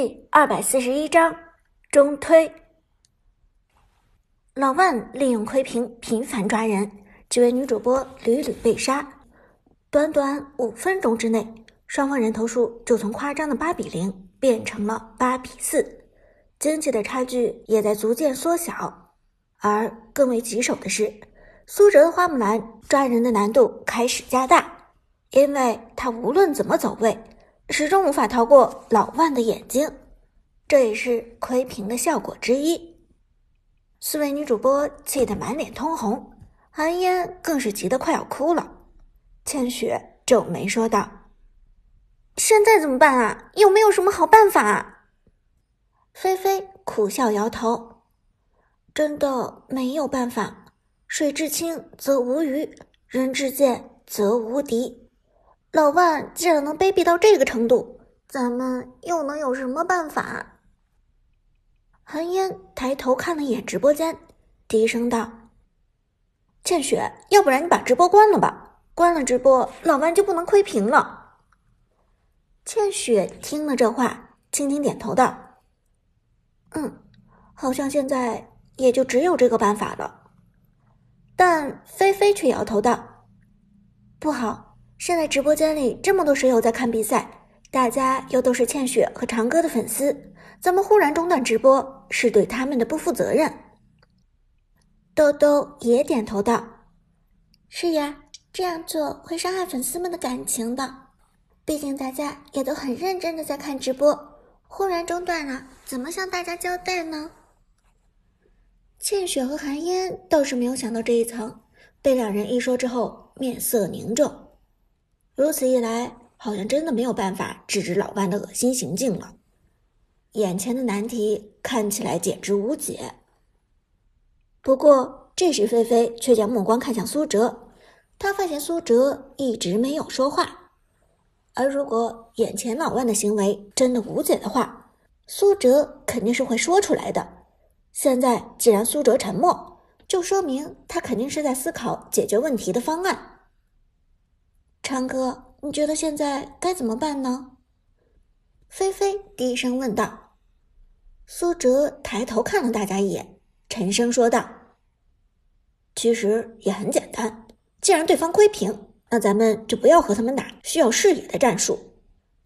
第二百四十一章中推。老万利用窥屏频繁抓人，几位女主播屡屡被杀。短短五分钟之内，双方人头数就从夸张的八比零变成了八比四，经济的差距也在逐渐缩小。而更为棘手的是，苏哲的花木兰抓人的难度开始加大，因为他无论怎么走位。始终无法逃过老万的眼睛，这也是窥屏的效果之一。四位女主播气得满脸通红，韩嫣更是急得快要哭了。千雪皱眉说道：“现在怎么办啊？有没有什么好办法？”菲菲苦笑摇头：“真的没有办法。水至清则无鱼，人至贱则无敌。”老万既然能卑鄙到这个程度，咱们又能有什么办法？韩嫣抬头看了一眼直播间，低声道：“倩雪，要不然你把直播关了吧？关了直播，老万就不能窥屏了。”倩雪听了这话，轻轻点头道：“嗯，好像现在也就只有这个办法了。”但菲菲却摇头道：“不好。”现在直播间里这么多水友在看比赛，大家又都是倩雪和长歌的粉丝，咱们忽然中断直播，是对他们的不负责任。豆豆也点头道：“是呀，这样做会伤害粉丝们的感情的。毕竟大家也都很认真的在看直播，忽然中断了，怎么向大家交代呢？”倩雪和韩嫣倒是没有想到这一层，被两人一说之后，面色凝重。如此一来，好像真的没有办法制止老万的恶心行径了。眼前的难题看起来简直无解。不过，这时菲菲却将目光看向苏哲，他发现苏哲一直没有说话。而如果眼前老万的行为真的无解的话，苏哲肯定是会说出来的。现在既然苏哲沉默，就说明他肯定是在思考解决问题的方案。长哥，你觉得现在该怎么办呢？菲菲低声问道。苏哲抬头看了大家一眼，沉声说道：“其实也很简单，既然对方窥屏，那咱们就不要和他们打需要视野的战术，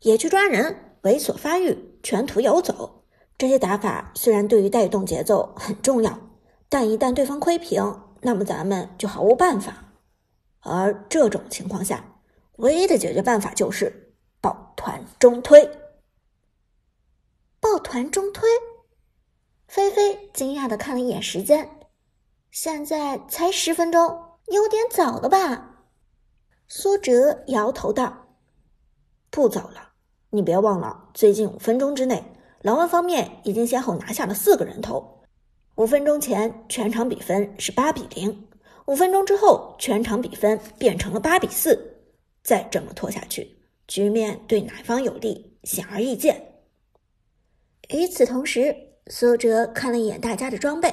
野区抓人、猥琐发育、全图游走这些打法，虽然对于带动节奏很重要，但一旦对方窥屏，那么咱们就毫无办法。而这种情况下。”唯一的解决办法就是抱团中推。抱团中推，菲菲惊讶的看了一眼时间，现在才十分钟，有点早了吧？苏哲摇头道：“不早了，你别忘了，最近五分钟之内，狼王方面已经先后拿下了四个人头。五分钟前全场比分是八比零，五分钟之后全场比分变成了八比四。”再这么拖下去，局面对哪方有利显而易见。与此同时，苏哲看了一眼大家的装备，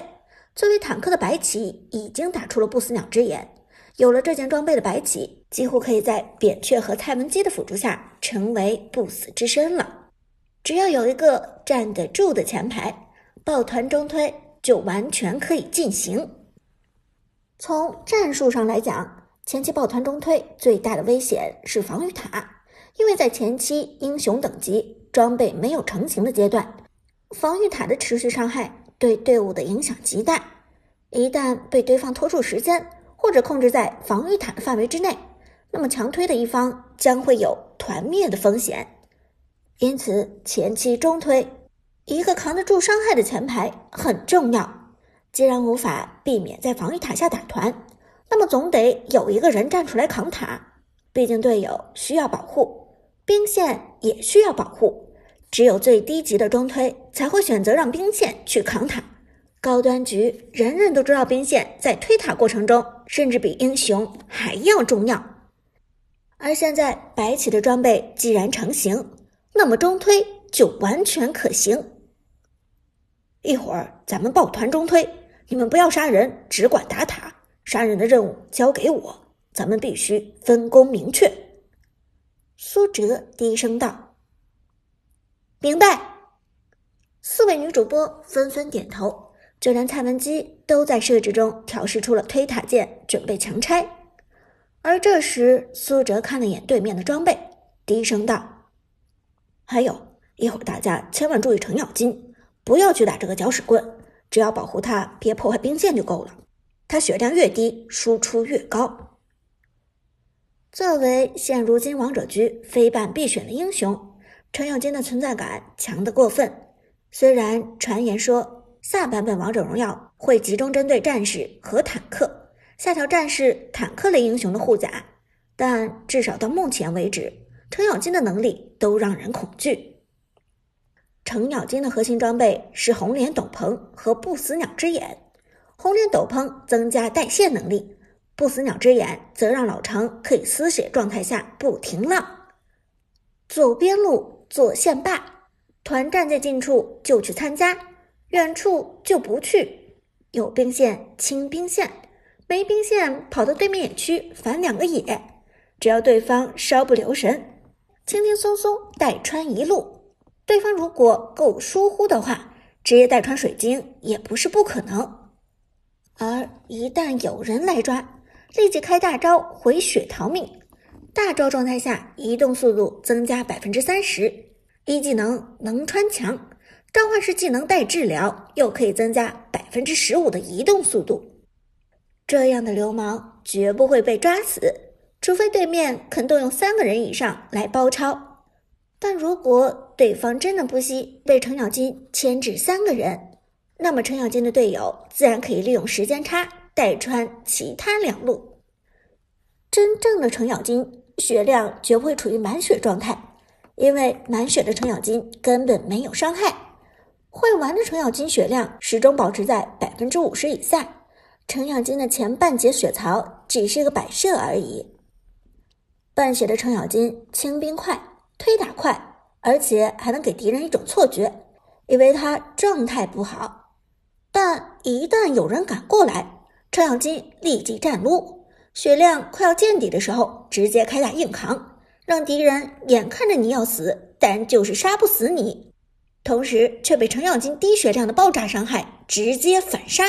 作为坦克的白起已经打出了不死鸟之眼。有了这件装备的白起，几乎可以在扁鹊和蔡文姬的辅助下成为不死之身了。只要有一个站得住的前排，抱团中推就完全可以进行。从战术上来讲，前期抱团中推最大的危险是防御塔，因为在前期英雄等级装备没有成型的阶段，防御塔的持续伤害对队伍的影响极大。一旦被对方拖住时间，或者控制在防御塔的范围之内，那么强推的一方将会有团灭的风险。因此，前期中推一个扛得住伤害的前排很重要。既然无法避免在防御塔下打团。那么总得有一个人站出来扛塔，毕竟队友需要保护，兵线也需要保护。只有最低级的中推才会选择让兵线去扛塔。高端局人人都知道，兵线在推塔过程中甚至比英雄还要重要。而现在白起的装备既然成型，那么中推就完全可行。一会儿咱们抱团中推，你们不要杀人，只管打塔。杀人的任务交给我，咱们必须分工明确。苏哲低声道：“明白。”四位女主播纷纷点头，就连蔡文姬都在设置中调试出了推塔键，准备强拆。而这时，苏哲看了眼对面的装备，低声道：“还有一会儿，大家千万注意程咬金，不要去打这个搅屎棍，只要保护他，别破坏兵线就够了。他血量越低，输出越高。”作为现如今王者局非办必选的英雄，程咬金的存在感强得过分。虽然传言说下版本王者荣耀会集中针对战士和坦克，下调战士、坦克类英雄的护甲，但至少到目前为止，程咬金的能力都让人恐惧。程咬金的核心装备是红莲斗篷和不死鸟之眼，红莲斗篷增加带线能力。不死鸟之眼则让老程可以丝血状态下不停浪，走边路做线霸，团战在近处就去参加，远处就不去。有兵线清兵线，没兵线跑到对面野区反两个野，只要对方稍不留神，轻轻松松带穿一路。对方如果够疏忽的话，直接带穿水晶也不是不可能。而一旦有人来抓，立即开大招回血逃命，大招状态下移动速度增加百分之三十，一技能能穿墙，召唤师技能带治疗，又可以增加百分之十五的移动速度。这样的流氓绝不会被抓死，除非对面肯动用三个人以上来包抄。但如果对方真的不惜被程咬金牵制三个人，那么程咬金的队友自然可以利用时间差。带穿其他两路，真正的程咬金血量绝不会处于满血状态，因为满血的程咬金根本没有伤害。会玩的程咬金血量始终保持在百分之五十以下，程咬金的前半截血槽只是个摆设而已。半血的程咬金清兵快，推打快，而且还能给敌人一种错觉，以为他状态不好。但一旦有人赶过来，程咬金立即站撸，血量快要见底的时候，直接开大硬扛，让敌人眼看着你要死，但就是杀不死你，同时却被程咬金低血量的爆炸伤害直接反杀。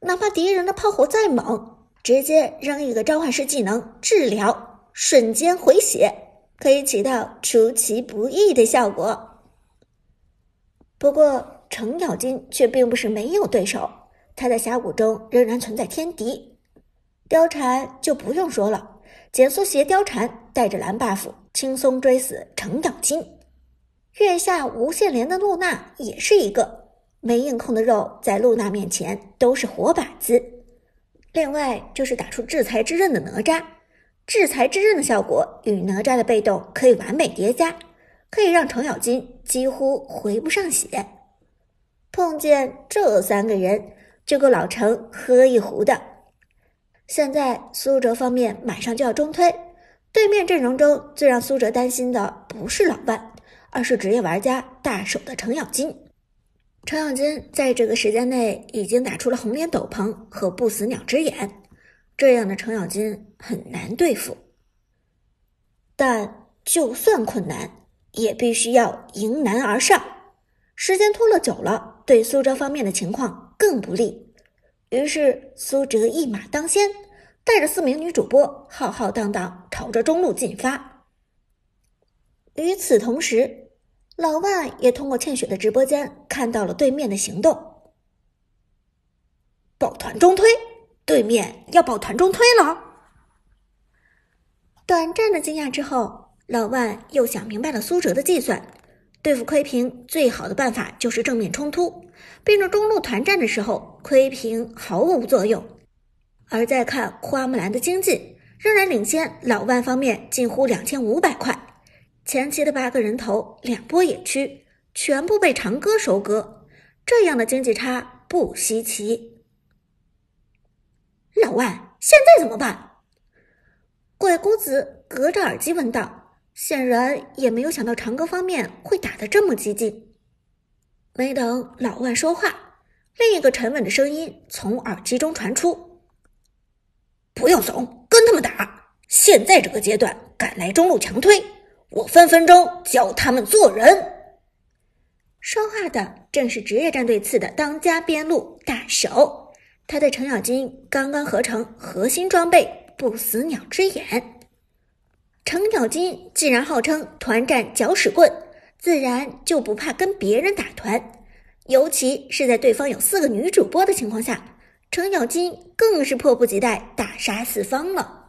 哪怕敌人的炮火再猛，直接扔一个召唤师技能治疗，瞬间回血，可以起到出其不意的效果。不过程咬金却并不是没有对手。他在峡谷中仍然存在天敌，貂蝉就不用说了，减速鞋貂蝉带着蓝 buff 轻松追死程咬金。月下无限连的露娜也是一个没硬控的肉，在露娜面前都是活靶子。另外就是打出制裁之刃的哪吒，制裁之刃的效果与哪吒的被动可以完美叠加，可以让程咬金几乎回不上血。碰见这三个人。就够老程喝一壶的。现在苏哲方面马上就要中推，对面阵容中最让苏哲担心的不是老万，而是职业玩家大手的程咬金。程咬金在这个时间内已经打出了红莲斗篷和不死鸟之眼，这样的程咬金很难对付。但就算困难，也必须要迎难而上。时间拖了久了，对苏哲方面的情况。更不利，于是苏哲一马当先，带着四名女主播浩浩荡荡朝着中路进发。与此同时，老万也通过倩雪的直播间看到了对面的行动，抱团中推，对面要抱团中推了。短暂的惊讶之后，老万又想明白了苏哲的计算。对付窥屏最好的办法就是正面冲突，并着中路团战的时候，窥屏毫无作用。而再看花木兰的经济，仍然领先老万方面近乎两千五百块。前期的八个人头，两波野区，全部被长歌收割，这样的经济差不稀奇。老万现在怎么办？鬼谷子隔着耳机问道。显然也没有想到长歌方面会打得这么激进。没等老万说话，另一个沉稳的声音从耳机中传出：“不用怂，跟他们打。现在这个阶段敢来中路强推，我分分钟教他们做人。”说话的正是职业战队次的当家边路大手，他的程咬金刚刚合成核心装备不死鸟之眼。程咬金既然号称团战搅屎棍，自然就不怕跟别人打团，尤其是在对方有四个女主播的情况下，程咬金更是迫不及待大杀四方了。